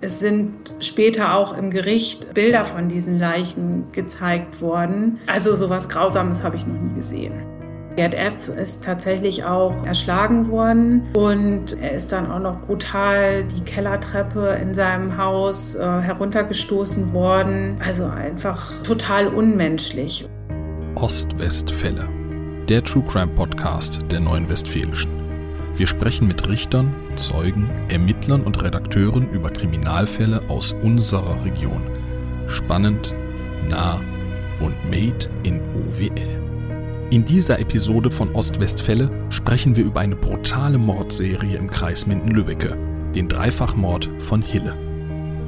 Es sind später auch im Gericht Bilder von diesen Leichen gezeigt worden. Also sowas Grausames habe ich noch nie gesehen. Gerd F. ist tatsächlich auch erschlagen worden und er ist dann auch noch brutal die Kellertreppe in seinem Haus äh, heruntergestoßen worden. Also einfach total unmenschlich. Ostwestfälle, der True Crime Podcast der Neuen Westfälischen. Wir sprechen mit Richtern, Zeugen, Ermittlern und Redakteuren über Kriminalfälle aus unserer Region. Spannend, nah und made in OWL. In dieser Episode von Ostwestfälle sprechen wir über eine brutale Mordserie im Kreis Minden-Lübbecke, den Dreifachmord von Hille.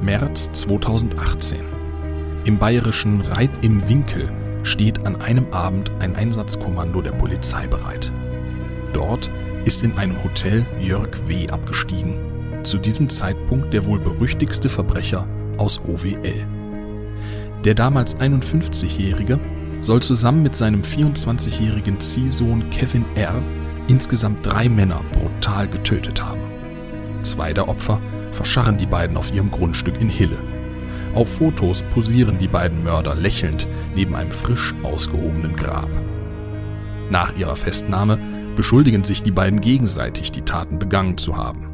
März 2018. Im bayerischen Reit im Winkel steht an einem Abend ein Einsatzkommando der Polizei bereit. Dort ist in einem Hotel Jörg W. abgestiegen. Zu diesem Zeitpunkt der wohl berüchtigste Verbrecher aus OWL. Der damals 51-Jährige soll zusammen mit seinem 24-jährigen Ziehsohn Kevin R. insgesamt drei Männer brutal getötet haben. Zwei der Opfer verscharren die beiden auf ihrem Grundstück in Hille. Auf Fotos posieren die beiden Mörder lächelnd neben einem frisch ausgehobenen Grab. Nach ihrer Festnahme beschuldigen sich die beiden gegenseitig, die Taten begangen zu haben.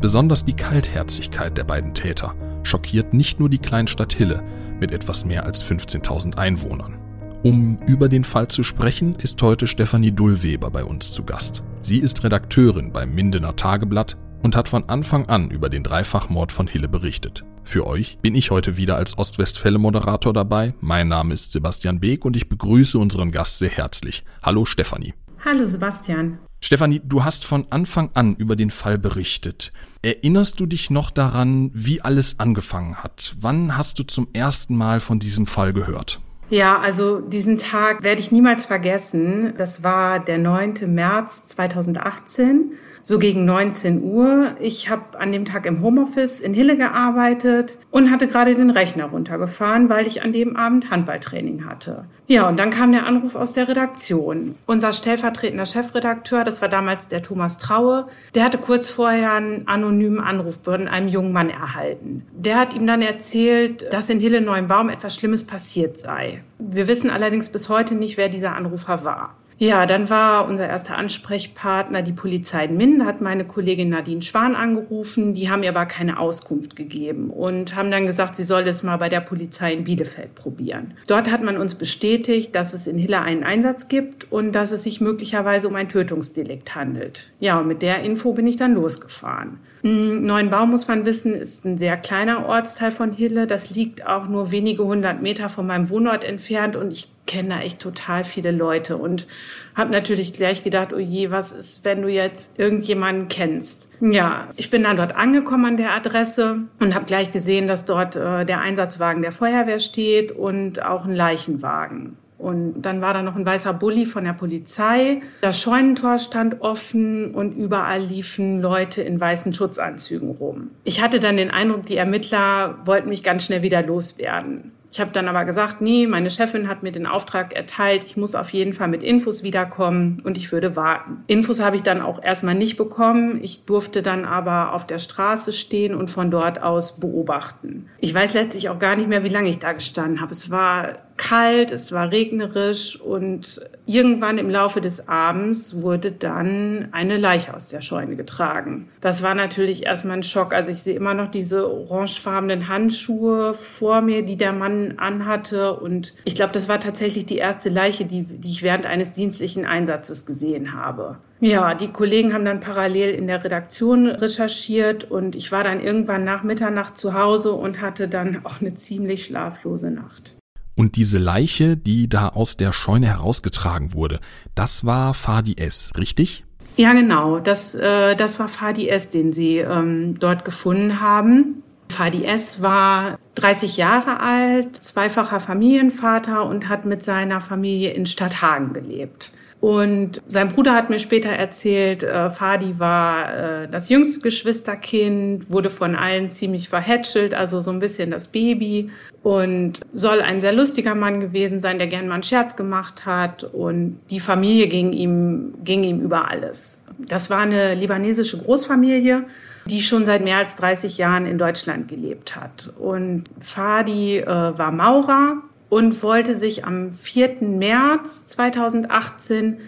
Besonders die Kaltherzigkeit der beiden Täter schockiert nicht nur die Kleinstadt Hille mit etwas mehr als 15.000 Einwohnern. Um über den Fall zu sprechen, ist heute Stefanie Dullweber bei uns zu Gast. Sie ist Redakteurin beim Mindener Tageblatt und hat von Anfang an über den Dreifachmord von Hille berichtet. Für euch bin ich heute wieder als Ostwestfälle-Moderator dabei. Mein Name ist Sebastian Beek und ich begrüße unseren Gast sehr herzlich. Hallo Stefanie. Hallo Sebastian. Stefanie, du hast von Anfang an über den Fall berichtet. Erinnerst du dich noch daran, wie alles angefangen hat? Wann hast du zum ersten Mal von diesem Fall gehört? Ja, also diesen Tag werde ich niemals vergessen. Das war der 9. März 2018, so gegen 19 Uhr. Ich habe an dem Tag im Homeoffice in Hille gearbeitet und hatte gerade den Rechner runtergefahren, weil ich an dem Abend Handballtraining hatte. Ja, und dann kam der Anruf aus der Redaktion. Unser stellvertretender Chefredakteur, das war damals der Thomas Traue, der hatte kurz vorher einen anonymen Anruf von einem jungen Mann erhalten. Der hat ihm dann erzählt, dass in Hille Neuenbaum etwas Schlimmes passiert sei. Wir wissen allerdings bis heute nicht, wer dieser Anrufer war. Ja, dann war unser erster Ansprechpartner die Polizei in Minden, hat meine Kollegin Nadine Schwan angerufen. Die haben ihr aber keine Auskunft gegeben und haben dann gesagt, sie soll es mal bei der Polizei in Bielefeld probieren. Dort hat man uns bestätigt, dass es in Hille einen Einsatz gibt und dass es sich möglicherweise um ein Tötungsdelikt handelt. Ja, und mit der Info bin ich dann losgefahren. Neuenbau, muss man wissen, ist ein sehr kleiner Ortsteil von Hille. Das liegt auch nur wenige hundert Meter von meinem Wohnort entfernt und ich kenne da echt total viele Leute und habe natürlich gleich gedacht, oh je, was ist, wenn du jetzt irgendjemanden kennst? Ja, ich bin dann dort angekommen an der Adresse und habe gleich gesehen, dass dort äh, der Einsatzwagen der Feuerwehr steht und auch ein Leichenwagen. Und dann war da noch ein weißer Bulli von der Polizei. Das Scheunentor stand offen und überall liefen Leute in weißen Schutzanzügen rum. Ich hatte dann den Eindruck, die Ermittler wollten mich ganz schnell wieder loswerden. Ich habe dann aber gesagt, nee, meine Chefin hat mir den Auftrag erteilt, ich muss auf jeden Fall mit Infos wiederkommen und ich würde warten. Infos habe ich dann auch erstmal nicht bekommen. Ich durfte dann aber auf der Straße stehen und von dort aus beobachten. Ich weiß letztlich auch gar nicht mehr, wie lange ich da gestanden habe. Es war kalt, es war regnerisch und irgendwann im Laufe des Abends wurde dann eine Leiche aus der Scheune getragen. Das war natürlich erstmal ein Schock. Also ich sehe immer noch diese orangefarbenen Handschuhe vor mir, die der Mann anhatte und ich glaube, das war tatsächlich die erste Leiche, die, die ich während eines dienstlichen Einsatzes gesehen habe. Ja, die Kollegen haben dann parallel in der Redaktion recherchiert und ich war dann irgendwann nach Mitternacht zu Hause und hatte dann auch eine ziemlich schlaflose Nacht. Und diese Leiche, die da aus der Scheune herausgetragen wurde, das war Fadi S., richtig? Ja, genau. Das, äh, das war Fadi S., den sie ähm, dort gefunden haben. Fadi S. war 30 Jahre alt, zweifacher Familienvater und hat mit seiner Familie in Stadthagen gelebt. Und sein Bruder hat mir später erzählt, äh, Fadi war äh, das jüngste Geschwisterkind, wurde von allen ziemlich verhätschelt, also so ein bisschen das Baby und soll ein sehr lustiger Mann gewesen sein, der gern mal einen Scherz gemacht hat und die Familie ging ihm, ging ihm über alles. Das war eine libanesische Großfamilie die schon seit mehr als 30 Jahren in Deutschland gelebt hat. Und Fadi äh, war Maurer und wollte sich am 4. März 2018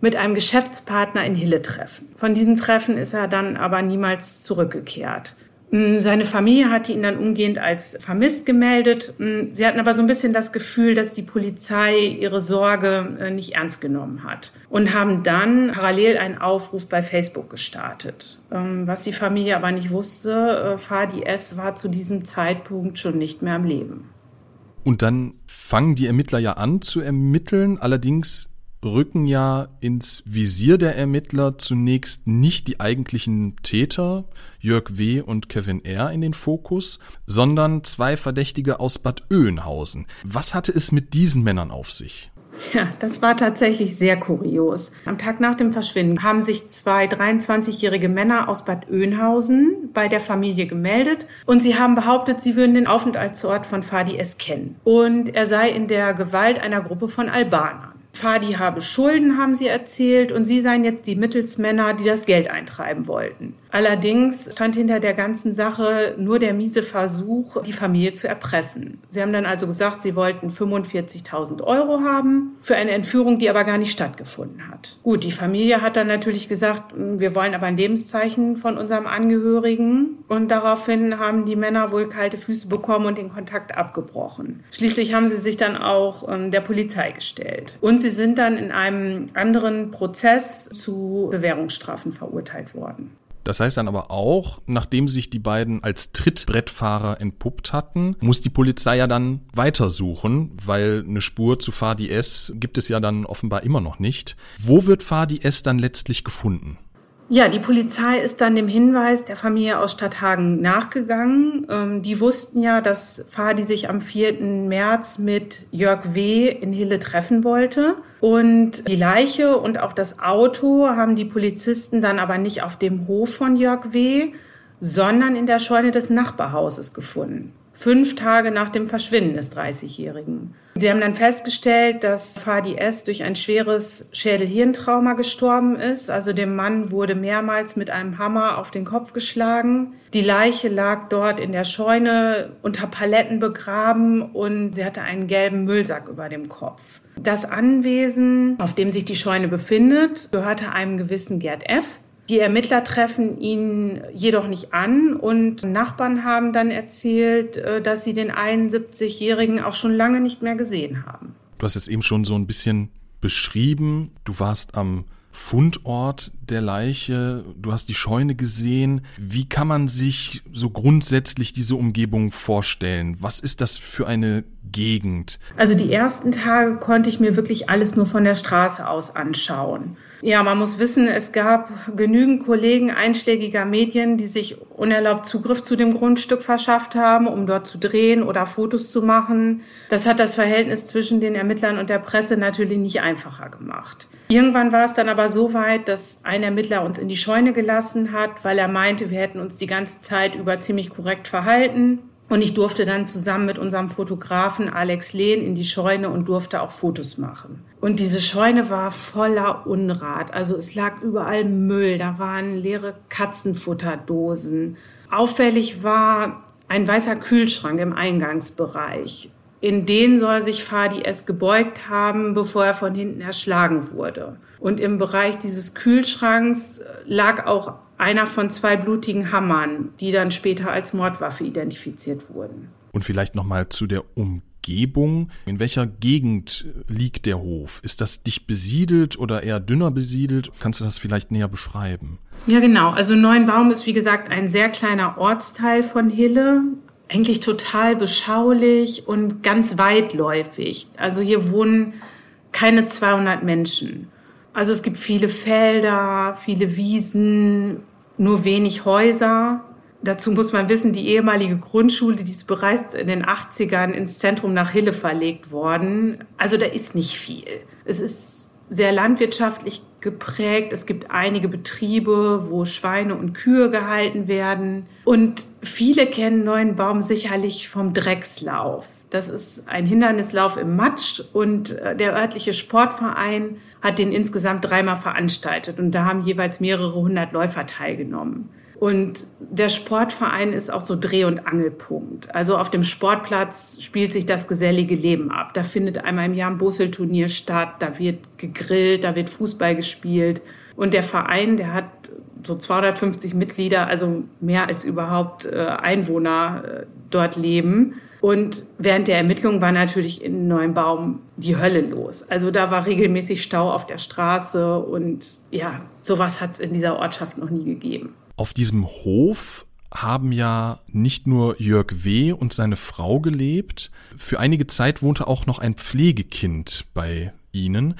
mit einem Geschäftspartner in Hille treffen. Von diesem Treffen ist er dann aber niemals zurückgekehrt. Mm, seine Familie hatte ihn dann umgehend als vermisst gemeldet. Mm, sie hatten aber so ein bisschen das Gefühl, dass die Polizei ihre Sorge äh, nicht ernst genommen hat und haben dann parallel einen Aufruf bei Facebook gestartet. Ähm, was die Familie aber nicht wusste, äh, Fadi S. war zu diesem Zeitpunkt schon nicht mehr am Leben. Und dann fangen die Ermittler ja an zu ermitteln, allerdings rücken ja ins Visier der Ermittler zunächst nicht die eigentlichen Täter, Jörg W. und Kevin R. in den Fokus, sondern zwei Verdächtige aus Bad Oeynhausen. Was hatte es mit diesen Männern auf sich? Ja, das war tatsächlich sehr kurios. Am Tag nach dem Verschwinden haben sich zwei 23-jährige Männer aus Bad Oeynhausen bei der Familie gemeldet und sie haben behauptet, sie würden den Aufenthaltsort von Fadi S. kennen und er sei in der Gewalt einer Gruppe von Albanern. Fadi habe Schulden, haben sie erzählt, und sie seien jetzt die Mittelsmänner, die das Geld eintreiben wollten. Allerdings stand hinter der ganzen Sache nur der miese Versuch, die Familie zu erpressen. Sie haben dann also gesagt, sie wollten 45.000 Euro haben für eine Entführung, die aber gar nicht stattgefunden hat. Gut, die Familie hat dann natürlich gesagt, wir wollen aber ein Lebenszeichen von unserem Angehörigen. Und daraufhin haben die Männer wohl kalte Füße bekommen und den Kontakt abgebrochen. Schließlich haben sie sich dann auch ähm, der Polizei gestellt. Und sie sind dann in einem anderen Prozess zu Bewährungsstrafen verurteilt worden. Das heißt dann aber auch, nachdem sich die beiden als Trittbrettfahrer entpuppt hatten, muss die Polizei ja dann weitersuchen, weil eine Spur zu Fadi S gibt es ja dann offenbar immer noch nicht. Wo wird Fadi S dann letztlich gefunden? Ja, die Polizei ist dann dem Hinweis der Familie aus Stadthagen nachgegangen. Ähm, die wussten ja, dass Fadi sich am 4. März mit Jörg W. in Hille treffen wollte. Und die Leiche und auch das Auto haben die Polizisten dann aber nicht auf dem Hof von Jörg W., sondern in der Scheune des Nachbarhauses gefunden fünf Tage nach dem Verschwinden des 30-Jährigen. Sie haben dann festgestellt, dass Fadi S. durch ein schweres Schädelhirntrauma gestorben ist. Also dem Mann wurde mehrmals mit einem Hammer auf den Kopf geschlagen. Die Leiche lag dort in der Scheune unter Paletten begraben und sie hatte einen gelben Müllsack über dem Kopf. Das Anwesen, auf dem sich die Scheune befindet, gehörte einem gewissen Gerd F. Die Ermittler treffen ihn jedoch nicht an und Nachbarn haben dann erzählt, äh, dass sie den 71-Jährigen auch schon lange nicht mehr gesehen haben. Du hast es eben schon so ein bisschen beschrieben. Du warst am Fundort der Leiche, du hast die Scheune gesehen. Wie kann man sich so grundsätzlich diese Umgebung vorstellen? Was ist das für eine Gegend? Also die ersten Tage konnte ich mir wirklich alles nur von der Straße aus anschauen. Ja, man muss wissen, es gab genügend Kollegen einschlägiger Medien, die sich unerlaubt Zugriff zu dem Grundstück verschafft haben, um dort zu drehen oder Fotos zu machen. Das hat das Verhältnis zwischen den Ermittlern und der Presse natürlich nicht einfacher gemacht. Irgendwann war es dann aber so weit, dass ein Ermittler uns in die Scheune gelassen hat, weil er meinte, wir hätten uns die ganze Zeit über ziemlich korrekt verhalten. Und ich durfte dann zusammen mit unserem Fotografen Alex Lehn in die Scheune und durfte auch Fotos machen. Und diese Scheune war voller Unrat. Also es lag überall Müll, da waren leere Katzenfutterdosen. Auffällig war ein weißer Kühlschrank im Eingangsbereich. In den soll sich Fadi S. gebeugt haben, bevor er von hinten erschlagen wurde. Und im Bereich dieses Kühlschranks lag auch einer von zwei blutigen Hammern, die dann später als Mordwaffe identifiziert wurden. Und vielleicht noch mal zu der Umgebung. In welcher Gegend liegt der Hof? Ist das dicht besiedelt oder eher dünner besiedelt? Kannst du das vielleicht näher beschreiben? Ja, genau. Also Neuenbaum ist wie gesagt ein sehr kleiner Ortsteil von Hille. Eigentlich total beschaulich und ganz weitläufig. Also hier wohnen keine 200 Menschen. Also es gibt viele Felder, viele Wiesen, nur wenig Häuser. Dazu muss man wissen, die ehemalige Grundschule, die ist bereits in den 80ern ins Zentrum nach Hille verlegt worden. Also da ist nicht viel. Es ist sehr landwirtschaftlich geprägt. Es gibt einige Betriebe, wo Schweine und Kühe gehalten werden. Und viele kennen Neuenbaum sicherlich vom Dreckslauf. Das ist ein Hindernislauf im Matsch und äh, der örtliche Sportverein hat den insgesamt dreimal veranstaltet und da haben jeweils mehrere hundert Läufer teilgenommen. Und der Sportverein ist auch so Dreh- und Angelpunkt. Also auf dem Sportplatz spielt sich das gesellige Leben ab. Da findet einmal im Jahr ein Busselturnier statt, da wird gegrillt, da wird Fußball gespielt. Und der Verein, der hat so 250 Mitglieder, also mehr als überhaupt äh, Einwohner äh, dort leben. Und während der Ermittlungen war natürlich in Neuenbaum die Hölle los. Also da war regelmäßig Stau auf der Straße und ja, sowas hat es in dieser Ortschaft noch nie gegeben. Auf diesem Hof haben ja nicht nur Jörg W. und seine Frau gelebt. Für einige Zeit wohnte auch noch ein Pflegekind bei ihnen.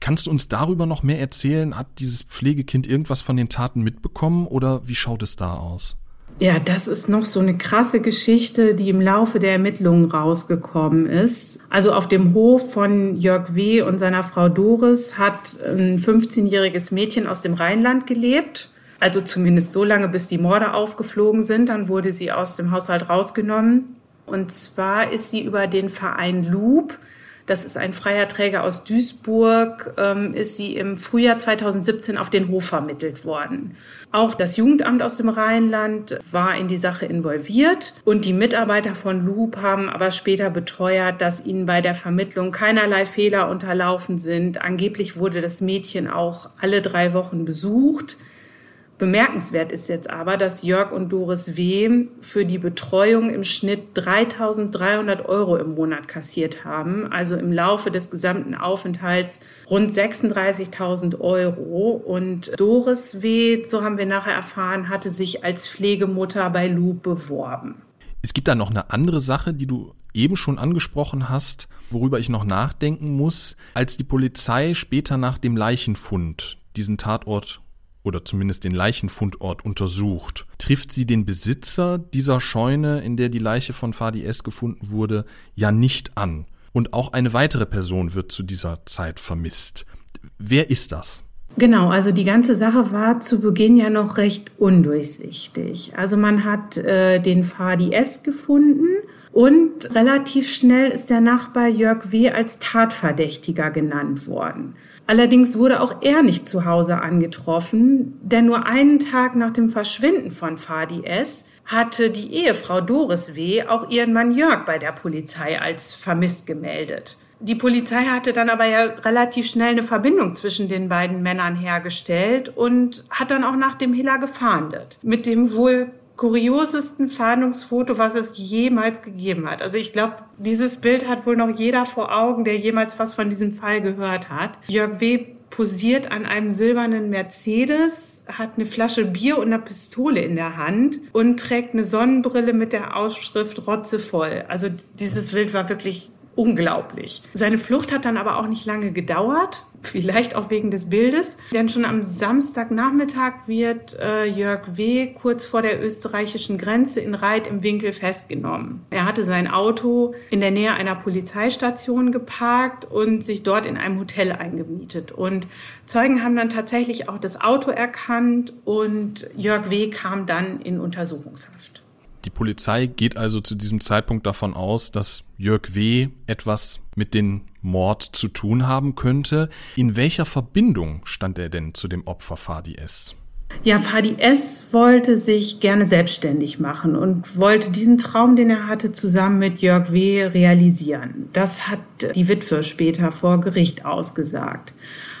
Kannst du uns darüber noch mehr erzählen? Hat dieses Pflegekind irgendwas von den Taten mitbekommen oder wie schaut es da aus? Ja, das ist noch so eine krasse Geschichte, die im Laufe der Ermittlungen rausgekommen ist. Also auf dem Hof von Jörg W. und seiner Frau Doris hat ein 15-jähriges Mädchen aus dem Rheinland gelebt. Also zumindest so lange, bis die Morde aufgeflogen sind. Dann wurde sie aus dem Haushalt rausgenommen. Und zwar ist sie über den Verein Loop, das ist ein freier Träger aus Duisburg, ähm, ist sie im Frühjahr 2017 auf den Hof vermittelt worden. Auch das Jugendamt aus dem Rheinland war in die Sache involviert und die Mitarbeiter von Loop haben aber später beteuert, dass ihnen bei der Vermittlung keinerlei Fehler unterlaufen sind. Angeblich wurde das Mädchen auch alle drei Wochen besucht. Bemerkenswert ist jetzt aber, dass Jörg und Doris W. für die Betreuung im Schnitt 3.300 Euro im Monat kassiert haben, also im Laufe des gesamten Aufenthalts rund 36.000 Euro. Und Doris W., so haben wir nachher erfahren, hatte sich als Pflegemutter bei Loop beworben. Es gibt da noch eine andere Sache, die du eben schon angesprochen hast, worüber ich noch nachdenken muss, als die Polizei später nach dem Leichenfund diesen Tatort oder zumindest den Leichenfundort untersucht. Trifft sie den Besitzer dieser Scheune, in der die Leiche von Fadi S. gefunden wurde, ja nicht an. Und auch eine weitere Person wird zu dieser Zeit vermisst. Wer ist das? Genau, also die ganze Sache war zu Beginn ja noch recht undurchsichtig. Also man hat äh, den Fadi S. gefunden und relativ schnell ist der Nachbar Jörg W. als Tatverdächtiger genannt worden. Allerdings wurde auch er nicht zu Hause angetroffen, denn nur einen Tag nach dem Verschwinden von Fadi S. hatte die Ehefrau Doris W. auch ihren Mann Jörg bei der Polizei als vermisst gemeldet. Die Polizei hatte dann aber ja relativ schnell eine Verbindung zwischen den beiden Männern hergestellt und hat dann auch nach dem Hiller gefahndet. Mit dem wohl kuriosesten Fahndungsfoto, was es jemals gegeben hat. Also ich glaube, dieses Bild hat wohl noch jeder vor Augen, der jemals was von diesem Fall gehört hat. Jörg W. posiert an einem silbernen Mercedes, hat eine Flasche Bier und eine Pistole in der Hand und trägt eine Sonnenbrille mit der Ausschrift Rotze voll. Also dieses Bild war wirklich unglaublich. Seine Flucht hat dann aber auch nicht lange gedauert, vielleicht auch wegen des Bildes, denn schon am Samstagnachmittag wird äh, Jörg W. kurz vor der österreichischen Grenze in Reit im Winkel festgenommen. Er hatte sein Auto in der Nähe einer Polizeistation geparkt und sich dort in einem Hotel eingemietet. Und Zeugen haben dann tatsächlich auch das Auto erkannt und Jörg W. kam dann in Untersuchungshaft. Polizei geht also zu diesem Zeitpunkt davon aus, dass Jörg W. etwas mit dem Mord zu tun haben könnte. In welcher Verbindung stand er denn zu dem Opfer Fadi S.? Ja, Fadi S. wollte sich gerne selbstständig machen und wollte diesen Traum, den er hatte, zusammen mit Jörg W. realisieren. Das hat die Witwe später vor Gericht ausgesagt.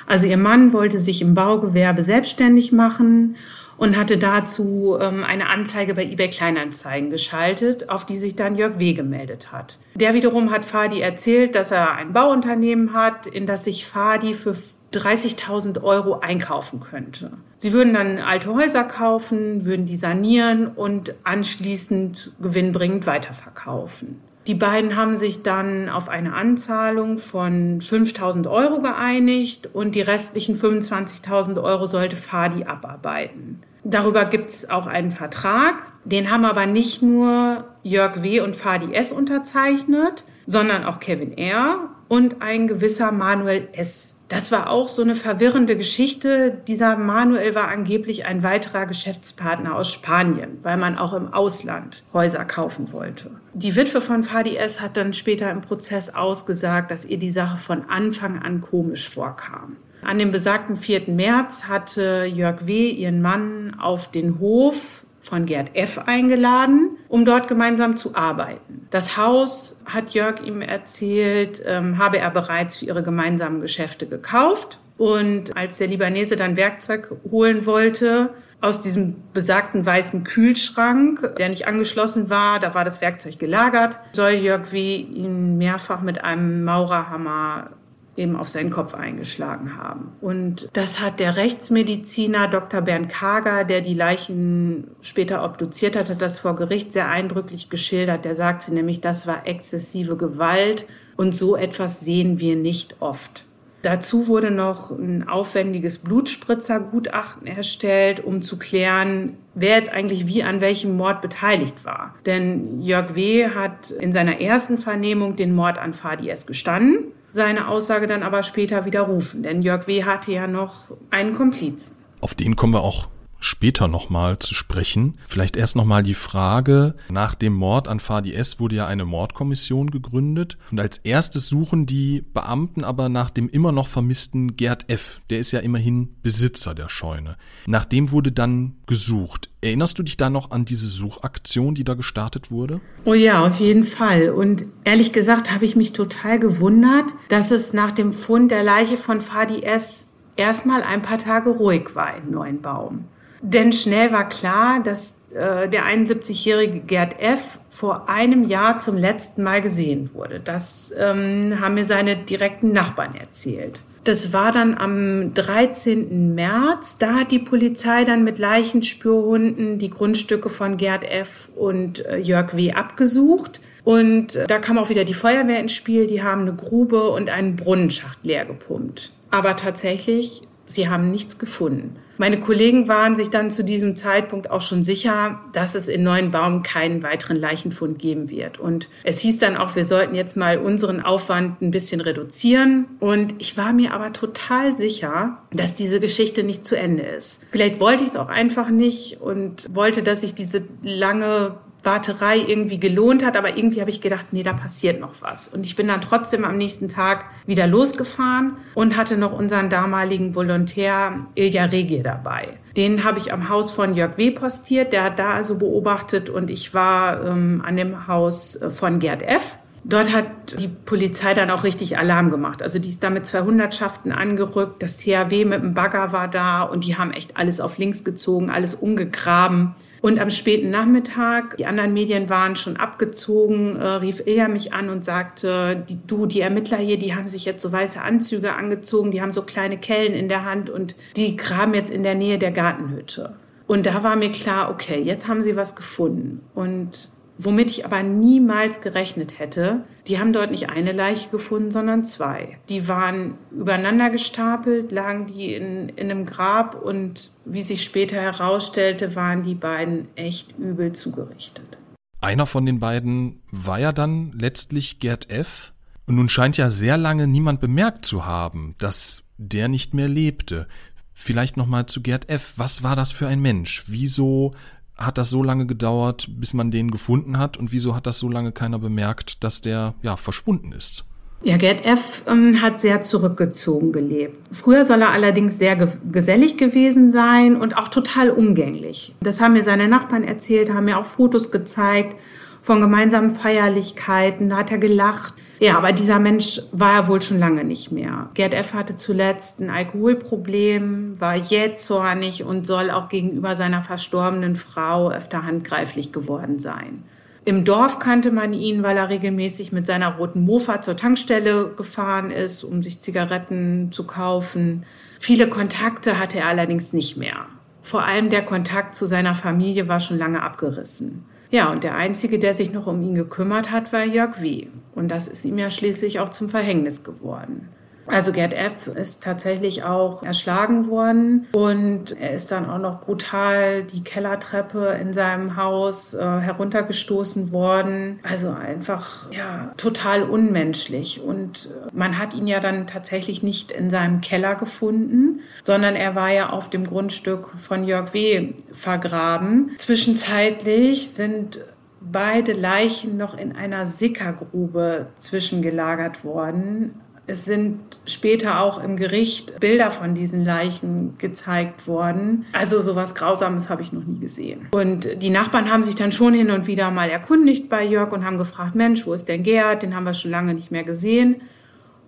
Also ihr Mann wollte sich im Baugewerbe selbstständig machen und hatte dazu ähm, eine Anzeige bei eBay Kleinanzeigen geschaltet, auf die sich dann Jörg W. gemeldet hat. Der wiederum hat Fadi erzählt, dass er ein Bauunternehmen hat, in das sich Fadi für 30.000 Euro einkaufen könnte. Sie würden dann alte Häuser kaufen, würden die sanieren und anschließend gewinnbringend weiterverkaufen. Die beiden haben sich dann auf eine Anzahlung von 5000 Euro geeinigt und die restlichen 25.000 Euro sollte Fadi abarbeiten. Darüber gibt es auch einen Vertrag. Den haben aber nicht nur Jörg W. und Fadi S. unterzeichnet, sondern auch Kevin R. und ein gewisser Manuel S. Das war auch so eine verwirrende Geschichte. Dieser Manuel war angeblich ein weiterer Geschäftspartner aus Spanien, weil man auch im Ausland Häuser kaufen wollte. Die Witwe von Fadi S. hat dann später im Prozess ausgesagt, dass ihr die Sache von Anfang an komisch vorkam. An dem besagten 4. März hatte Jörg W. ihren Mann auf den Hof von Gerd F. eingeladen, um dort gemeinsam zu arbeiten. Das Haus, hat Jörg ihm erzählt, ähm, habe er bereits für ihre gemeinsamen Geschäfte gekauft. Und als der Libanese dann Werkzeug holen wollte, aus diesem besagten weißen Kühlschrank, der nicht angeschlossen war, da war das Werkzeug gelagert, soll Jörg W. ihn mehrfach mit einem Maurerhammer eben auf seinen Kopf eingeschlagen haben. Und das hat der Rechtsmediziner Dr. Bernd Kager, der die Leichen später obduziert hat, hat das vor Gericht sehr eindrücklich geschildert. Der sagte nämlich, das war exzessive Gewalt und so etwas sehen wir nicht oft. Dazu wurde noch ein aufwendiges Blutspritzergutachten erstellt, um zu klären, wer jetzt eigentlich wie an welchem Mord beteiligt war. Denn Jörg W. hat in seiner ersten Vernehmung den Mord an Fadi S. gestanden seine Aussage dann aber später widerrufen, denn Jörg W. hatte ja noch einen Komplizen. Auf den kommen wir auch später nochmal zu sprechen. Vielleicht erst nochmal die Frage, nach dem Mord an Fadi S. wurde ja eine Mordkommission gegründet und als erstes suchen die Beamten aber nach dem immer noch vermissten Gerd F. Der ist ja immerhin Besitzer der Scheune. Nach dem wurde dann gesucht. Erinnerst du dich da noch an diese Suchaktion, die da gestartet wurde? Oh ja, auf jeden Fall. Und ehrlich gesagt habe ich mich total gewundert, dass es nach dem Fund der Leiche von Fadi S erstmal ein paar Tage ruhig war in Neuenbaum. Denn schnell war klar, dass äh, der 71-jährige Gerd F. vor einem Jahr zum letzten Mal gesehen wurde. Das ähm, haben mir seine direkten Nachbarn erzählt. Das war dann am 13. März. Da hat die Polizei dann mit Leichenspürhunden die Grundstücke von Gerd F. und äh, Jörg W. abgesucht. Und äh, da kam auch wieder die Feuerwehr ins Spiel. Die haben eine Grube und einen Brunnenschacht leer gepumpt. Aber tatsächlich, sie haben nichts gefunden. Meine Kollegen waren sich dann zu diesem Zeitpunkt auch schon sicher, dass es in Neuenbaum keinen weiteren Leichenfund geben wird. Und es hieß dann auch, wir sollten jetzt mal unseren Aufwand ein bisschen reduzieren. Und ich war mir aber total sicher, dass diese Geschichte nicht zu Ende ist. Vielleicht wollte ich es auch einfach nicht und wollte, dass ich diese lange Warterei irgendwie gelohnt hat, aber irgendwie habe ich gedacht, nee, da passiert noch was. Und ich bin dann trotzdem am nächsten Tag wieder losgefahren und hatte noch unseren damaligen Volontär Ilja Regier dabei. Den habe ich am Haus von Jörg W. postiert, der hat da also beobachtet und ich war ähm, an dem Haus äh, von Gerd F. Dort hat die Polizei dann auch richtig Alarm gemacht. Also die ist da mit zwei Hundertschaften angerückt. Das THW mit dem Bagger war da und die haben echt alles auf links gezogen, alles umgegraben. Und am späten Nachmittag, die anderen Medien waren schon abgezogen, äh, rief Ilja mich an und sagte, die, du, die Ermittler hier, die haben sich jetzt so weiße Anzüge angezogen, die haben so kleine Kellen in der Hand und die graben jetzt in der Nähe der Gartenhütte. Und da war mir klar, okay, jetzt haben sie was gefunden. Und womit ich aber niemals gerechnet hätte. Die haben dort nicht eine Leiche gefunden, sondern zwei. Die waren übereinander gestapelt, lagen die in, in einem Grab und wie sich später herausstellte, waren die beiden echt übel zugerichtet. Einer von den beiden war ja dann letztlich Gerd F. Und nun scheint ja sehr lange niemand bemerkt zu haben, dass der nicht mehr lebte. Vielleicht nochmal zu Gerd F. Was war das für ein Mensch? Wieso hat das so lange gedauert, bis man den gefunden hat? Und wieso hat das so lange keiner bemerkt, dass der ja verschwunden ist? Ja, Gerd F. Ähm, hat sehr zurückgezogen gelebt. Früher soll er allerdings sehr ge gesellig gewesen sein und auch total umgänglich. Das haben mir seine Nachbarn erzählt, haben mir auch Fotos gezeigt von gemeinsamen Feierlichkeiten. Da hat er gelacht. Ja, aber dieser Mensch war er wohl schon lange nicht mehr. Gerd F. hatte zuletzt ein Alkoholproblem, war jähzornig und soll auch gegenüber seiner verstorbenen Frau öfter handgreiflich geworden sein. Im Dorf kannte man ihn, weil er regelmäßig mit seiner roten Mofa zur Tankstelle gefahren ist, um sich Zigaretten zu kaufen. Viele Kontakte hatte er allerdings nicht mehr. Vor allem der Kontakt zu seiner Familie war schon lange abgerissen. Ja, und der Einzige, der sich noch um ihn gekümmert hat, war Jörg W. Und das ist ihm ja schließlich auch zum Verhängnis geworden. Also Gerd F. ist tatsächlich auch erschlagen worden und er ist dann auch noch brutal die Kellertreppe in seinem Haus äh, heruntergestoßen worden. Also einfach ja total unmenschlich und äh, man hat ihn ja dann tatsächlich nicht in seinem Keller gefunden, sondern er war ja auf dem Grundstück von Jörg W. vergraben. Zwischenzeitlich sind beide Leichen noch in einer Sickergrube zwischengelagert worden Es sind später auch im Gericht Bilder von diesen Leichen gezeigt worden. Also sowas Grausames habe ich noch nie gesehen. Und die Nachbarn haben sich dann schon hin und wieder mal erkundigt bei Jörg und haben gefragt, Mensch, wo ist denn Gerd? Den haben wir schon lange nicht mehr gesehen.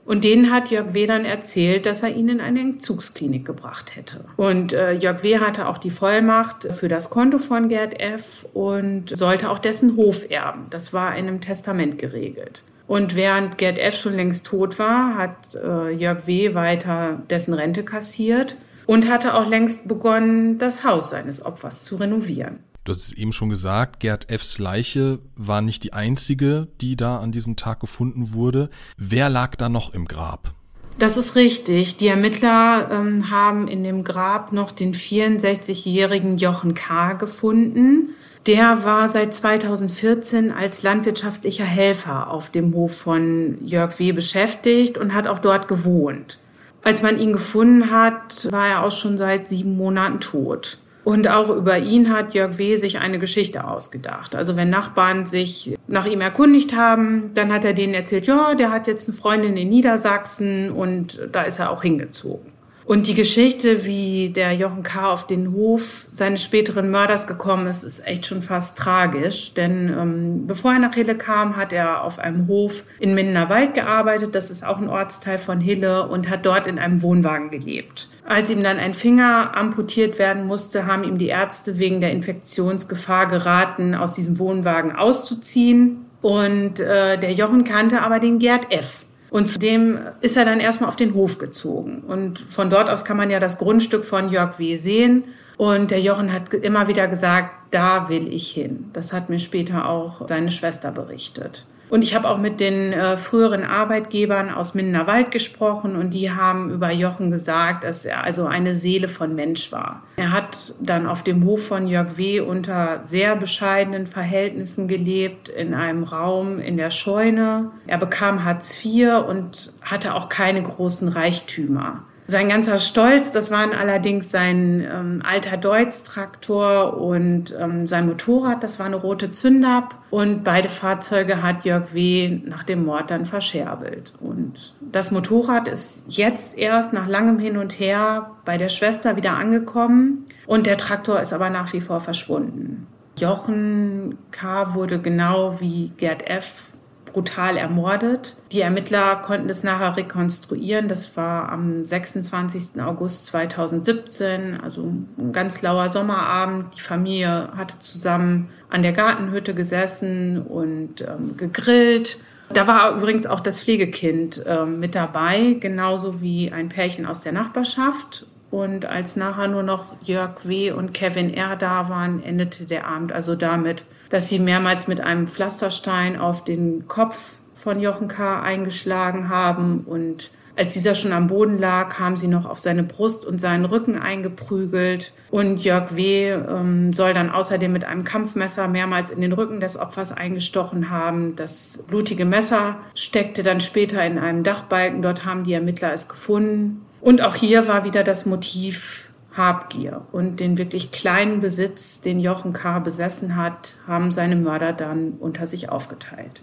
Und denen hat Jörg W. dann erzählt, dass er ihn in eine Entzugsklinik gebracht hätte. Und äh, Jörg W. hatte auch die Vollmacht für das Konto von Gerd F. und sollte auch dessen Hof erben. Das war in einem Testament geregelt. Und während Gerd F. schon längst tot war, hat äh, Jörg W. weiter dessen Rente kassiert und hatte auch längst begonnen, das Haus seines Opfers zu renovieren. Du hast es eben schon gesagt, Gerd F.s Leiche war nicht die einzige, die da an diesem Tag gefunden wurde. Wer lag da noch im Grab? Das ist richtig. Die Ermittler ähm, haben in dem Grab noch den 64-jährigen Jochen K. gefunden. Der war seit 2014 als landwirtschaftlicher Helfer auf dem Hof von Jörg W. beschäftigt und hat auch dort gewohnt. Als man ihn gefunden hat, war er auch schon seit sieben Monaten tot. Und auch über ihn hat Jörg W. sich eine Geschichte ausgedacht. Also wenn Nachbarn sich nach ihm erkundigt haben, dann hat er denen erzählt, ja, der hat jetzt eine Freundin in Niedersachsen und da ist er auch hingezogen. Und die Geschichte, wie der Jochen K. auf den Hof seines späteren Mörders gekommen ist, ist echt schon fast tragisch. Denn ähm, bevor er nach Hille kam, hat er auf einem Hof in Mindener Wald gearbeitet. Das ist auch ein Ortsteil von Hille und hat dort in einem Wohnwagen gelebt. Als ihm dann ein Finger amputiert werden musste, haben ihm die Ärzte wegen der Infektionsgefahr geraten, aus diesem Wohnwagen auszuziehen. Und äh, der Jochen kannte aber den Gerd F. Und zudem ist er dann erstmal auf den Hof gezogen. Und von dort aus kann man ja das Grundstück von Jörg W. sehen. Und der Jochen hat immer wieder gesagt, da will ich hin. Das hat mir später auch seine Schwester berichtet. Und ich habe auch mit den äh, früheren Arbeitgebern aus Mindenerwald gesprochen und die haben über Jochen gesagt, dass er also eine Seele von Mensch war. Er hat dann auf dem Hof von Jörg W. unter sehr bescheidenen Verhältnissen gelebt, in einem Raum in der Scheune. Er bekam Hartz IV und hatte auch keine großen Reichtümer. Sein ganzer Stolz, das waren allerdings sein ähm, alter Deutz-Traktor und ähm, sein Motorrad, das war eine rote Zündab. Und beide Fahrzeuge hat Jörg W. nach dem Mord dann verscherbelt. Und das Motorrad ist jetzt erst nach langem Hin und Her bei der Schwester wieder angekommen. Und der Traktor ist aber nach wie vor verschwunden. Jochen K. wurde genau wie Gerd F brutal ermordet. Die Ermittler konnten das nachher rekonstruieren. Das war am 26. August 2017, also ein ganz lauer Sommerabend. Die Familie hatte zusammen an der Gartenhütte gesessen und ähm, gegrillt. Da war übrigens auch das Pflegekind äh, mit dabei, genauso wie ein Pärchen aus der Nachbarschaft. Und als nachher nur noch Jörg W. und Kevin R. da waren, endete der Abend also damit, dass sie mehrmals mit einem Pflasterstein auf den Kopf von Jochen K. eingeschlagen haben. Und als dieser schon am Boden lag, haben sie noch auf seine Brust und seinen Rücken eingeprügelt. Und Jörg W. Ähm, soll dann außerdem mit einem Kampfmesser mehrmals in den Rücken des Opfers eingestochen haben. Das blutige Messer steckte dann später in einem Dachbalken. Dort haben die Ermittler es gefunden. Und auch hier war wieder das Motiv Habgier. Und den wirklich kleinen Besitz, den Jochen K. besessen hat, haben seine Mörder dann unter sich aufgeteilt.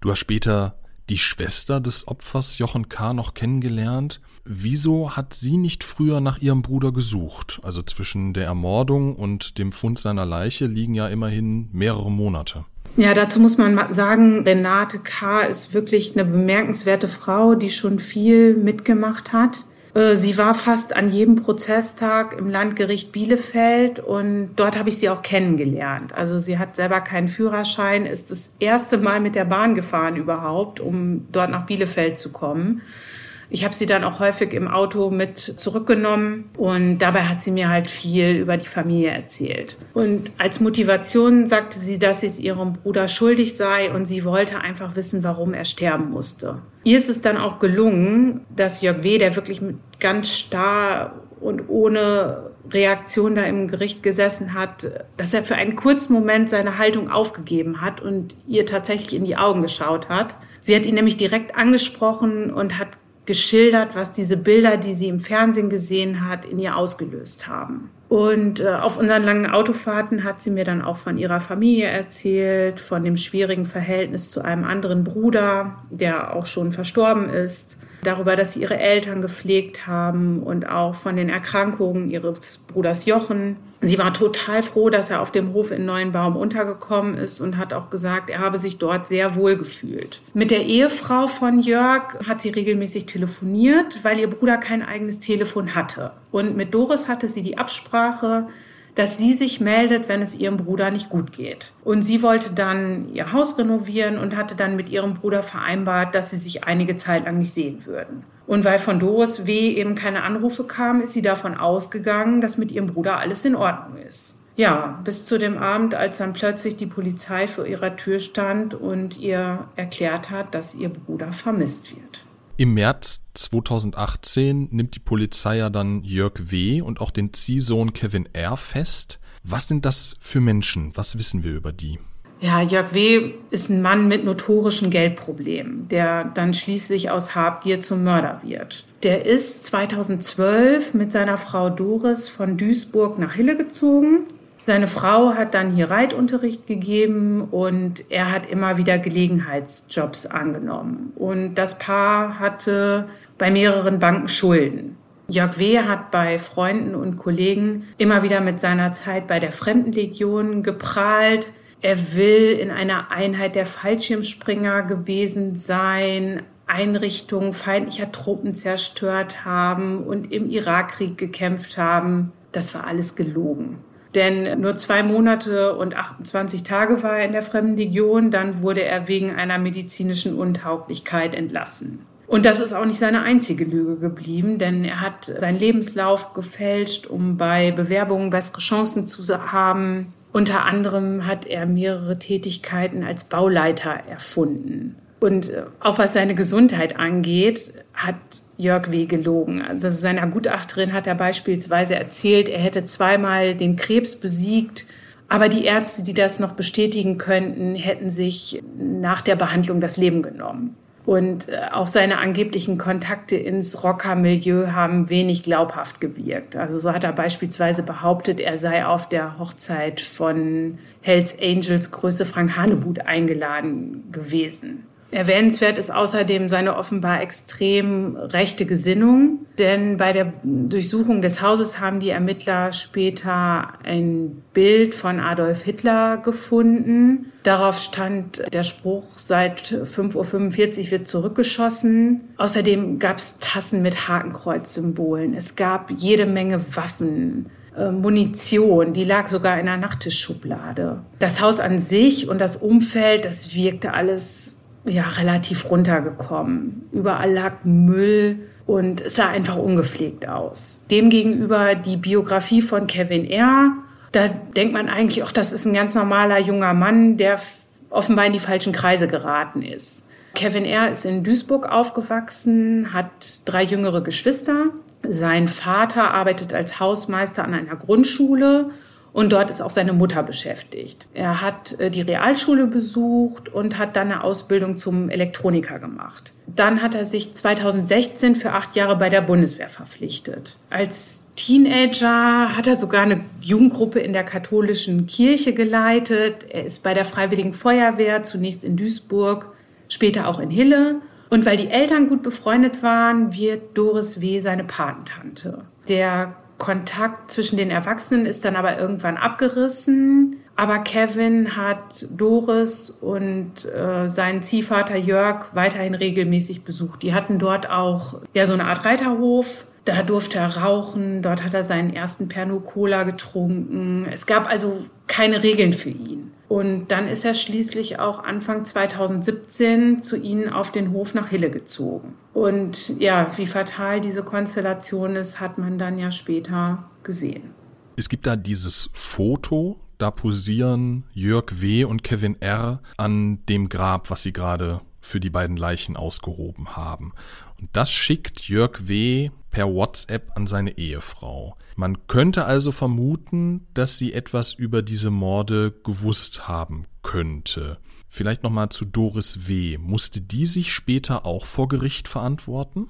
Du hast später die Schwester des Opfers Jochen K. noch kennengelernt. Wieso hat sie nicht früher nach ihrem Bruder gesucht? Also zwischen der Ermordung und dem Fund seiner Leiche liegen ja immerhin mehrere Monate. Ja, dazu muss man sagen, Renate K. ist wirklich eine bemerkenswerte Frau, die schon viel mitgemacht hat. Äh, sie war fast an jedem Prozesstag im Landgericht Bielefeld und dort habe ich sie auch kennengelernt. Also sie hat selber keinen Führerschein, ist das erste Mal mit der Bahn gefahren überhaupt, um dort nach Bielefeld zu kommen. Ich habe sie dann auch häufig im Auto mit zurückgenommen und dabei hat sie mir halt viel über die Familie erzählt. Und als Motivation sagte sie, dass sie es ihrem Bruder schuldig sei und sie wollte einfach wissen, warum er sterben musste. Ihr ist es dann auch gelungen, dass Jörg W., der wirklich ganz starr und ohne Reaktion da im Gericht gesessen hat, dass er für einen kurzen Moment seine Haltung aufgegeben hat und ihr tatsächlich in die Augen geschaut hat. Sie hat ihn nämlich direkt angesprochen und hat geschildert, was diese Bilder, die sie im Fernsehen gesehen hat, in ihr ausgelöst haben. Und äh, auf unseren langen Autofahrten hat sie mir dann auch von ihrer Familie erzählt, von dem schwierigen Verhältnis zu einem anderen Bruder, der auch schon verstorben ist, darüber, dass sie ihre Eltern gepflegt haben und auch von den Erkrankungen ihres Bruders Jochen. Sie war total froh, dass er auf dem Hof in Neuenbaum untergekommen ist und hat auch gesagt, er habe sich dort sehr wohl gefühlt. Mit der Ehefrau von Jörg hat sie regelmäßig telefoniert, weil ihr Bruder kein eigenes Telefon hatte. Und mit Doris hatte sie die Absprache, dass sie sich meldet, wenn es ihrem Bruder nicht gut geht. Und sie wollte dann ihr Haus renovieren und hatte dann mit ihrem Bruder vereinbart, dass sie sich einige Zeit lang nicht sehen würden. Und weil von Doris W. eben keine Anrufe kamen, ist sie davon ausgegangen, dass mit ihrem Bruder alles in Ordnung ist. Ja, bis zu dem Abend, als dann plötzlich die Polizei vor ihrer Tür stand und ihr erklärt hat, dass ihr Bruder vermisst wird. Im März 2018 nimmt die Polizei ja dann Jörg W. und auch den Ziehsohn Kevin R. fest. Was sind das für Menschen? Was wissen wir über die? Ja, Jörg W. ist ein Mann mit notorischen Geldproblemen, der dann schließlich aus Habgier zum Mörder wird. Der ist 2012 mit seiner Frau Doris von Duisburg nach Hille gezogen. Seine Frau hat dann hier Reitunterricht gegeben und er hat immer wieder Gelegenheitsjobs angenommen. Und das Paar hatte bei mehreren Banken Schulden. Jörg W. hat bei Freunden und Kollegen immer wieder mit seiner Zeit bei der Fremdenlegion geprahlt, er will in einer Einheit der Fallschirmspringer gewesen sein, Einrichtungen feindlicher Truppen zerstört haben und im Irakkrieg gekämpft haben. Das war alles gelogen. Denn nur zwei Monate und 28 Tage war er in der Fremdenlegion, dann wurde er wegen einer medizinischen Untauglichkeit entlassen. Und das ist auch nicht seine einzige Lüge geblieben, denn er hat seinen Lebenslauf gefälscht, um bei Bewerbungen bessere Chancen zu haben. Unter anderem hat er mehrere Tätigkeiten als Bauleiter erfunden. Und äh, auch was seine Gesundheit angeht, hat Jörg W. gelogen. Also seiner Gutachterin hat er beispielsweise erzählt, er hätte zweimal den Krebs besiegt, aber die Ärzte, die das noch bestätigen könnten, hätten sich nach der Behandlung das Leben genommen. Und äh, auch seine angeblichen Kontakte ins Rockermilieu haben wenig glaubhaft gewirkt. Also so hat er beispielsweise behauptet, er sei auf der Hochzeit von Hells Angels Größe Frank Hanebut eingeladen gewesen. Erwähnenswert ist außerdem seine offenbar extrem rechte Gesinnung, denn bei der Durchsuchung des Hauses haben die Ermittler später ein Bild von Adolf Hitler gefunden. Darauf stand der Spruch, seit 5.45 Uhr wird zurückgeschossen. Außerdem gab es Tassen mit Hakenkreuz-Symbolen. Es gab jede Menge Waffen. Äh, Munition, die lag sogar in einer Nachttischschublade. Das Haus an sich und das Umfeld, das wirkte alles ja, relativ runtergekommen. Überall lag Müll und es sah einfach ungepflegt aus. Demgegenüber die Biografie von Kevin R. Da denkt man eigentlich, auch das ist ein ganz normaler junger Mann, der offenbar in die falschen Kreise geraten ist. Kevin R. ist in Duisburg aufgewachsen, hat drei jüngere Geschwister. Sein Vater arbeitet als Hausmeister an einer Grundschule und dort ist auch seine Mutter beschäftigt. Er hat äh, die Realschule besucht und hat dann eine Ausbildung zum Elektroniker gemacht. Dann hat er sich 2016 für acht Jahre bei der Bundeswehr verpflichtet. Als Teenager hat er sogar eine Jugendgruppe in der katholischen Kirche geleitet. Er ist bei der Freiwilligen Feuerwehr, zunächst in Duisburg, später auch in Hille. Und weil die Eltern gut befreundet waren, wird Doris W. seine Patentante. Der Kontakt zwischen den Erwachsenen ist dann aber irgendwann abgerissen. Aber Kevin hat Doris und äh, seinen Ziehvater Jörg weiterhin regelmäßig besucht. Die hatten dort auch ja so eine Art Reiterhof. Da durfte er rauchen, dort hat er seinen ersten Pernod Cola getrunken. Es gab also keine Regeln für ihn. Und dann ist er schließlich auch Anfang 2017 zu ihnen auf den Hof nach Hille gezogen. Und ja, wie fatal diese Konstellation ist, hat man dann ja später gesehen. Es gibt da dieses Foto, da posieren Jörg W. und Kevin R. an dem Grab, was sie gerade für die beiden Leichen ausgehoben haben. Und das schickt Jörg W. per WhatsApp an seine Ehefrau. Man könnte also vermuten, dass sie etwas über diese Morde gewusst haben könnte. Vielleicht nochmal zu Doris W. Musste die sich später auch vor Gericht verantworten?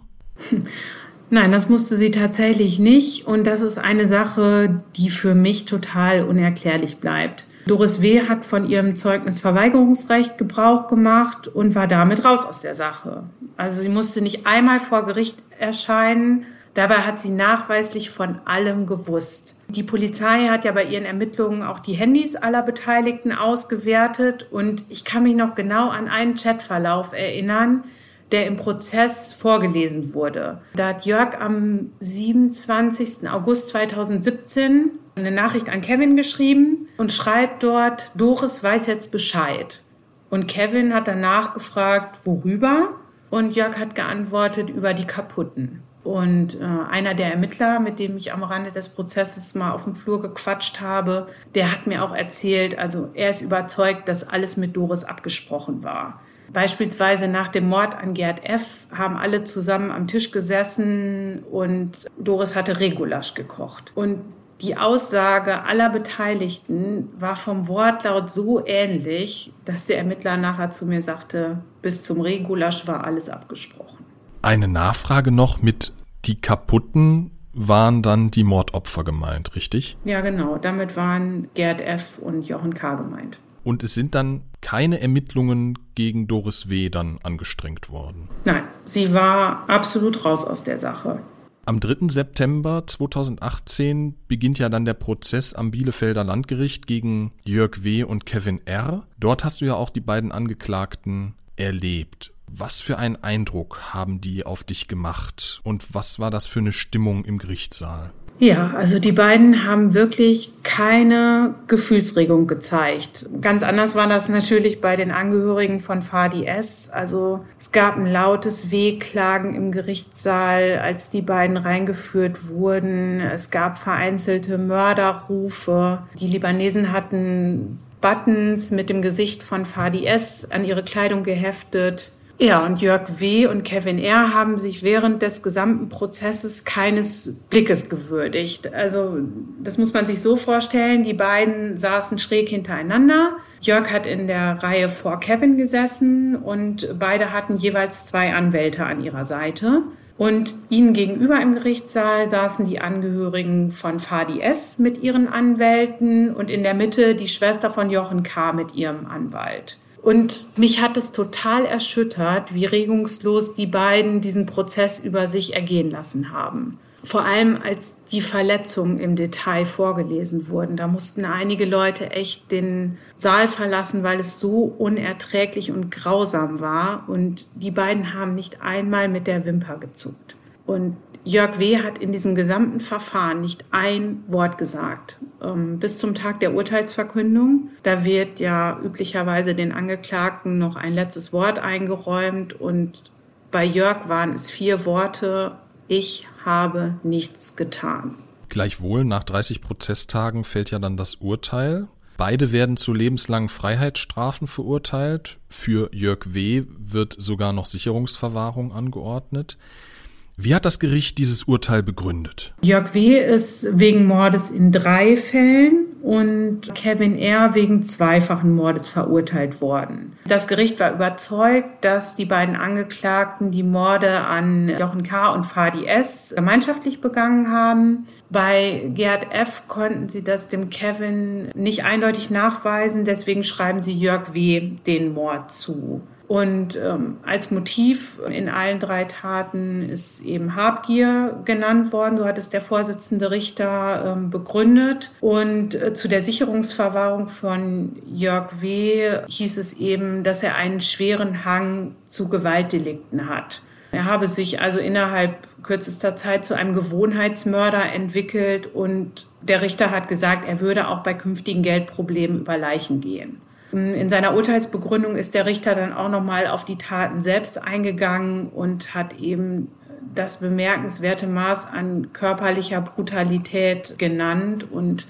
Nein, das musste sie tatsächlich nicht. Und das ist eine Sache, die für mich total unerklärlich bleibt. Doris W. hat von ihrem Zeugnisverweigerungsrecht Gebrauch gemacht und war damit raus aus der Sache. Also sie musste nicht einmal vor Gericht erscheinen. Dabei hat sie nachweislich von allem gewusst. Die Polizei hat ja bei ihren Ermittlungen auch die Handys aller Beteiligten ausgewertet und ich kann mich noch genau an einen Chatverlauf erinnern, der im Prozess vorgelesen wurde. Da hat Jörg am 27. August 2017 eine Nachricht an Kevin geschrieben und schreibt dort, Doris weiß jetzt Bescheid. Und Kevin hat danach gefragt, worüber? Und Jörg hat geantwortet, über die Kaputten. Und äh, einer der Ermittler, mit dem ich am Rande des Prozesses mal auf dem Flur gequatscht habe, der hat mir auch erzählt, also er ist überzeugt, dass alles mit Doris abgesprochen war. Beispielsweise nach dem Mord an Gerd F. haben alle zusammen am Tisch gesessen und Doris hatte Regulasch gekocht. Und die Aussage aller Beteiligten war vom Wortlaut so ähnlich, dass der Ermittler nachher zu mir sagte, bis zum Regulasch war alles abgesprochen. Eine Nachfrage noch mit die kaputten waren dann die Mordopfer gemeint, richtig? Ja, genau. Damit waren Gerd F. und Jochen K. gemeint. Und es sind dann keine Ermittlungen gegen Doris W. dann angestrengt worden? Nein, sie war absolut raus aus der Sache. Am 3. September 2018 beginnt ja dann der Prozess am Bielefelder Landgericht gegen Jörg W. und Kevin R. Dort hast du ja auch die beiden Angeklagten erlebt. Was für einen Eindruck haben die auf dich gemacht und was war das für eine Stimmung im Gerichtssaal? Ja, also die beiden haben wirklich keine Gefühlsregung gezeigt. Ganz anders war das natürlich bei den Angehörigen von Fadi S. Also es gab ein lautes Wehklagen im Gerichtssaal, als die beiden reingeführt wurden. Es gab vereinzelte Mörderrufe. Die Libanesen hatten Buttons mit dem Gesicht von Fadi S an ihre Kleidung geheftet. Ja, und Jörg W. und Kevin R. haben sich während des gesamten Prozesses keines Blickes gewürdigt. Also das muss man sich so vorstellen, die beiden saßen schräg hintereinander. Jörg hat in der Reihe vor Kevin gesessen und beide hatten jeweils zwei Anwälte an ihrer Seite. Und ihnen gegenüber im Gerichtssaal saßen die Angehörigen von Fadi S. mit ihren Anwälten und in der Mitte die Schwester von Jochen K. mit ihrem Anwalt. Und mich hat es total erschüttert, wie regungslos die beiden diesen Prozess über sich ergehen lassen haben. Vor allem als die Verletzungen im Detail vorgelesen wurden. Da mussten einige Leute echt den Saal verlassen, weil es so unerträglich und grausam war. Und die beiden haben nicht einmal mit der Wimper gezuckt. Und Jörg W. hat in diesem gesamten Verfahren nicht ein Wort gesagt. Ähm, bis zum Tag der Urteilsverkündung. Da wird ja üblicherweise den Angeklagten noch ein letztes Wort eingeräumt. Und bei Jörg waren es vier Worte. Ich habe nichts getan. Gleichwohl, nach 30 Prozesstagen fällt ja dann das Urteil. Beide werden zu lebenslangen Freiheitsstrafen verurteilt. Für Jörg W. wird sogar noch Sicherungsverwahrung angeordnet. Wie hat das Gericht dieses Urteil begründet? Jörg W. ist wegen Mordes in drei Fällen und Kevin R. wegen zweifachen Mordes verurteilt worden. Das Gericht war überzeugt, dass die beiden Angeklagten die Morde an Jochen K. und Fadi S. gemeinschaftlich begangen haben. Bei Gerd F. konnten sie das dem Kevin nicht eindeutig nachweisen, deswegen schreiben sie Jörg W. den Mord zu. Und ähm, als Motiv in allen drei Taten ist eben Habgier genannt worden. Du hattest der Vorsitzende Richter ähm, begründet. Und äh, zu der Sicherungsverwahrung von Jörg W. hieß es eben, dass er einen schweren Hang zu Gewaltdelikten hat. Er habe sich also innerhalb kürzester Zeit zu einem Gewohnheitsmörder entwickelt und der Richter hat gesagt, er würde auch bei künftigen Geldproblemen über Leichen gehen. In seiner Urteilsbegründung ist der Richter dann auch noch mal auf die Taten selbst eingegangen und hat eben das bemerkenswerte Maß an körperlicher Brutalität genannt und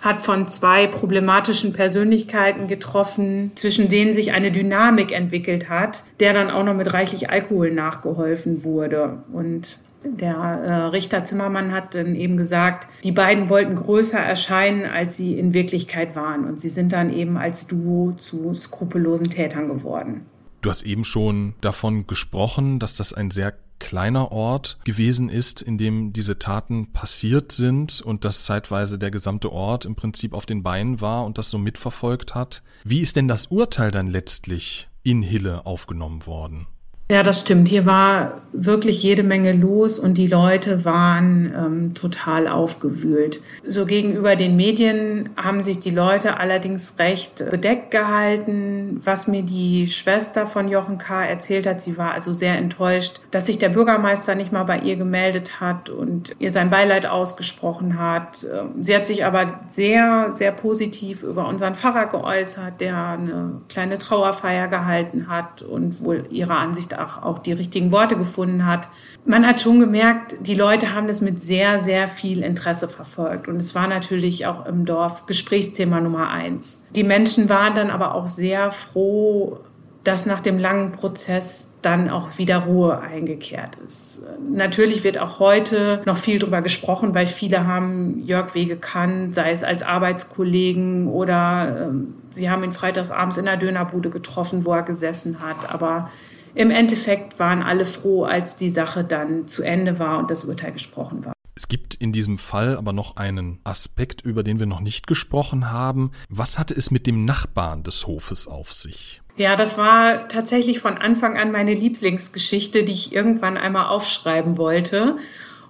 hat von zwei problematischen Persönlichkeiten getroffen, zwischen denen sich eine Dynamik entwickelt hat, der dann auch noch mit reichlich Alkohol nachgeholfen wurde. Und der äh, Richter Zimmermann hat dann eben gesagt, die beiden wollten größer erscheinen, als sie in Wirklichkeit waren. Und sie sind dann eben als Duo zu skrupellosen Tätern geworden. Du hast eben schon davon gesprochen, dass das ein sehr kleiner Ort gewesen ist, in dem diese Taten passiert sind und dass zeitweise der gesamte Ort im Prinzip auf den Beinen war und das so mitverfolgt hat. Wie ist denn das Urteil dann letztlich in Hille aufgenommen worden? Ja, das stimmt. Hier war wirklich jede Menge los und die Leute waren ähm, total aufgewühlt. So gegenüber den Medien haben sich die Leute allerdings recht bedeckt gehalten. Was mir die Schwester von Jochen K. erzählt hat, sie war also sehr enttäuscht, dass sich der Bürgermeister nicht mal bei ihr gemeldet hat und ihr sein Beileid ausgesprochen hat. Ähm, sie hat sich aber sehr, sehr positiv über unseren Pfarrer geäußert, der eine kleine Trauerfeier gehalten hat und wohl ihrer Ansicht auch, auch die richtigen Worte gefunden hat. Man hat schon gemerkt, die Leute haben das mit sehr, sehr viel Interesse verfolgt. Und es war natürlich auch im Dorf Gesprächsthema Nummer eins. Die Menschen waren dann aber auch sehr froh, dass nach dem langen Prozess dann auch wieder Ruhe eingekehrt ist. Natürlich wird auch heute noch viel darüber gesprochen, weil viele haben Jörg W. gekannt, sei es als Arbeitskollegen oder ähm, sie haben ihn freitagsabends in der Dönerbude getroffen, wo er gesessen hat. Aber im Endeffekt waren alle froh, als die Sache dann zu Ende war und das Urteil gesprochen war. Es gibt in diesem Fall aber noch einen Aspekt, über den wir noch nicht gesprochen haben. Was hatte es mit dem Nachbarn des Hofes auf sich? Ja, das war tatsächlich von Anfang an meine Lieblingsgeschichte, die ich irgendwann einmal aufschreiben wollte.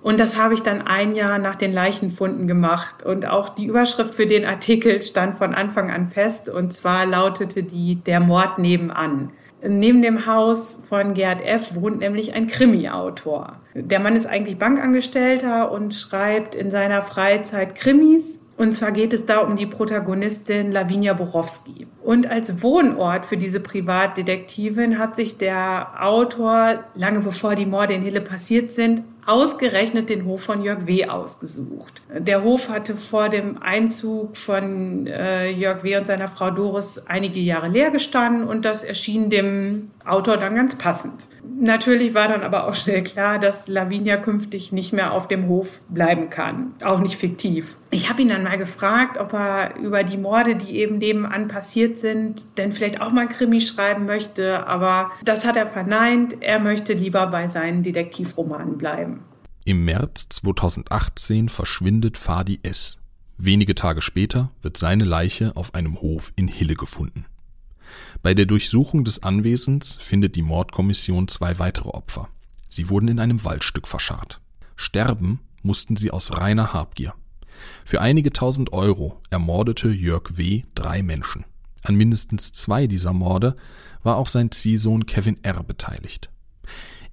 Und das habe ich dann ein Jahr nach den Leichenfunden gemacht. Und auch die Überschrift für den Artikel stand von Anfang an fest. Und zwar lautete die Der Mord nebenan. Neben dem Haus von Gerd F. wohnt nämlich ein Krimi-Autor. Der Mann ist eigentlich Bankangestellter und schreibt in seiner Freizeit Krimis. Und zwar geht es da um die Protagonistin Lavinia Borowski. Und als Wohnort für diese Privatdetektivin hat sich der Autor, lange bevor die Morde in Hille passiert sind, ausgerechnet den Hof von Jörg W. ausgesucht. Der Hof hatte vor dem Einzug von äh, Jörg W. und seiner Frau Doris einige Jahre leer gestanden und das erschien dem Autor dann ganz passend. Natürlich war dann aber auch schnell klar, dass Lavinia künftig nicht mehr auf dem Hof bleiben kann, auch nicht fiktiv. Ich habe ihn dann mal gefragt, ob er über die Morde, die eben nebenan passiert sind, denn vielleicht auch mal ein Krimi schreiben möchte, aber das hat er verneint. Er möchte lieber bei seinen Detektivromanen bleiben. Im März 2018 verschwindet Fadi S. Wenige Tage später wird seine Leiche auf einem Hof in Hille gefunden. Bei der Durchsuchung des Anwesens findet die Mordkommission zwei weitere Opfer. Sie wurden in einem Waldstück verscharrt. Sterben mussten sie aus reiner Habgier. Für einige tausend Euro ermordete Jörg W. drei Menschen. An mindestens zwei dieser Morde war auch sein Ziehsohn Kevin R. beteiligt.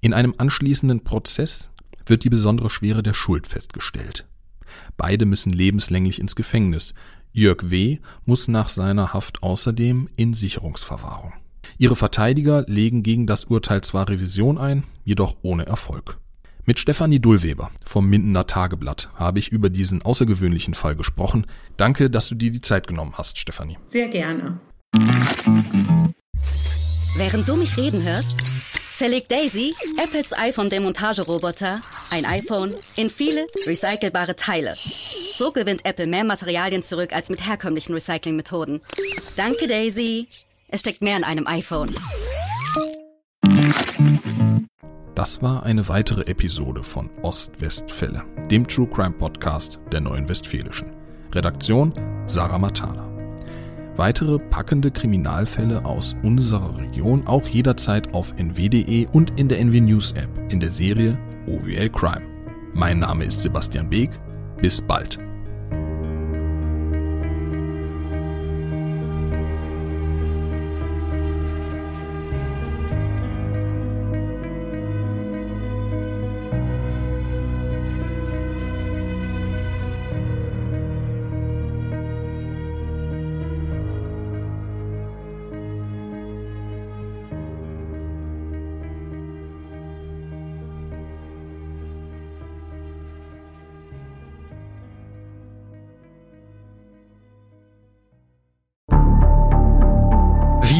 In einem anschließenden Prozess wird die besondere Schwere der Schuld festgestellt. Beide müssen lebenslänglich ins Gefängnis. Jörg W. muss nach seiner Haft außerdem in Sicherungsverwahrung. Ihre Verteidiger legen gegen das Urteil zwar Revision ein, jedoch ohne Erfolg. Mit Stefanie Dullweber vom Mindener Tageblatt habe ich über diesen außergewöhnlichen Fall gesprochen. Danke, dass du dir die Zeit genommen hast, Stefanie. Sehr gerne. Während du mich reden hörst, zerlegt Daisy, Apples iPhone-Demontageroboter, ein iPhone in viele recycelbare Teile. So gewinnt Apple mehr Materialien zurück als mit herkömmlichen Recyclingmethoden. Danke, Daisy. Es steckt mehr in einem iPhone. Das war eine weitere Episode von Ostwestfälle, dem True Crime Podcast der Neuen Westfälischen. Redaktion Sarah Matana. Weitere packende Kriminalfälle aus unserer Region auch jederzeit auf nw.de und in der NW News App in der Serie OWL Crime. Mein Name ist Sebastian Beek. Bis bald.